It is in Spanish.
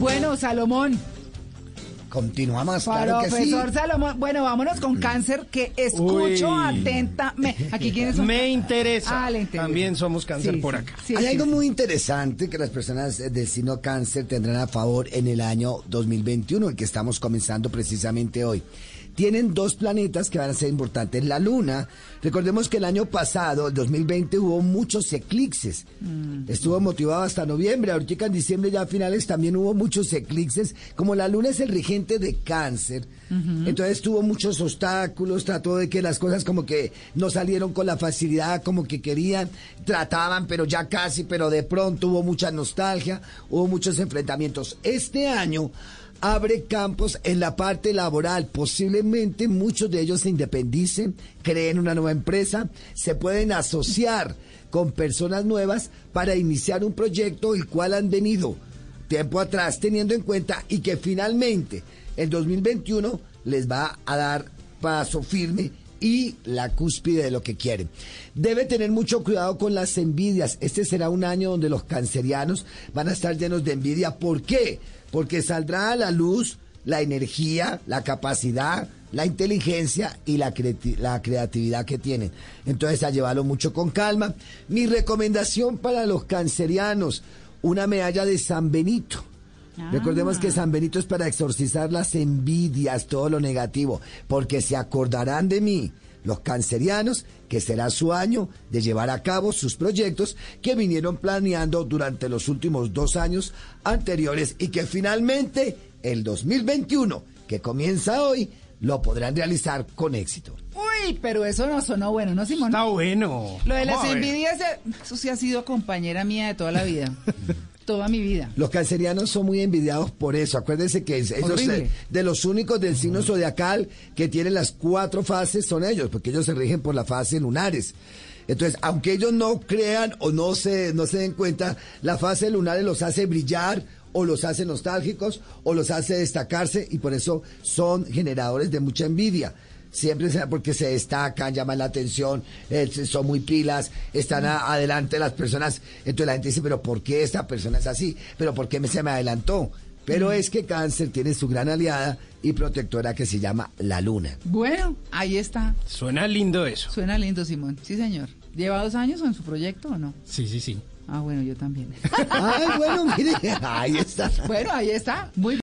Bueno, Salomón. Continuamos, claro que sí. Profesor Salomón. Bueno, vámonos con cáncer, que escucho Uy. atentamente. ¿Aquí quiénes son? Me interesa. Ah, le interesa. También somos cáncer Sí, por acá. sí, Hay sí. algo muy interesante que las personas del signo cáncer tendrán a favor en el año 2021, el que estamos comenzando precisamente hoy. Tienen dos planetas que van a ser importantes. La luna, recordemos que el año pasado, el 2020, hubo muchos eclipses. Estuvo motivado hasta noviembre. Ahorita en diciembre ya a finales también hubo muchos eclipses. Como la luna es el regente de cáncer, entonces tuvo muchos obstáculos, trató de que las cosas como que no salieron con la facilidad como que querían, trataban, pero ya casi, pero de pronto hubo mucha nostalgia, hubo muchos enfrentamientos. Este año abre campos en la parte laboral. Posiblemente muchos de ellos se independicen, creen una nueva empresa, se pueden asociar con personas nuevas para iniciar un proyecto el cual han venido tiempo atrás teniendo en cuenta y que finalmente el 2021 les va a dar paso firme y la cúspide de lo que quieren. Debe tener mucho cuidado con las envidias. Este será un año donde los cancerianos van a estar llenos de envidia. ¿Por qué? Porque saldrá a la luz la energía, la capacidad, la inteligencia y la, la creatividad que tienen. Entonces, a llevarlo mucho con calma. Mi recomendación para los cancerianos, una medalla de San Benito. Recordemos que San Benito es para exorcizar las envidias, todo lo negativo, porque se acordarán de mí, los cancerianos, que será su año de llevar a cabo sus proyectos que vinieron planeando durante los últimos dos años anteriores y que finalmente el 2021, que comienza hoy, lo podrán realizar con éxito. Uy, pero eso no sonó bueno, ¿no, Simón? Está bueno. Lo de las envidias, eh, eso sí ha sido compañera mía de toda la vida. toda mi vida. Los cancerianos son muy envidiados por eso. Acuérdense que es- ellos eh, de los únicos del signo zodiacal que tienen las cuatro fases son ellos, porque ellos se rigen por las fases lunares. Entonces, aunque ellos no crean o no se, no se den cuenta, la fase lunares los hace brillar o los hace nostálgicos o los hace destacarse y por eso son generadores de mucha envidia. Siempre sea porque se destacan, llaman la atención, eh, son muy pilas, están a- adelante las personas. Entonces la gente dice, pero ¿por qué esta persona es así? ¿Pero por qué me, se me adelantó? Pero es que cáncer tiene su gran aliada y protectora que se llama la luna. Bueno, ahí está. Suena lindo eso. Suena lindo, Simón. Sí, señor. ¿Lleva dos años en su proyecto o no? Sí, sí, sí. Ah, bueno, yo también. Ay, bueno, mire, ahí está. bueno, ahí está. Muy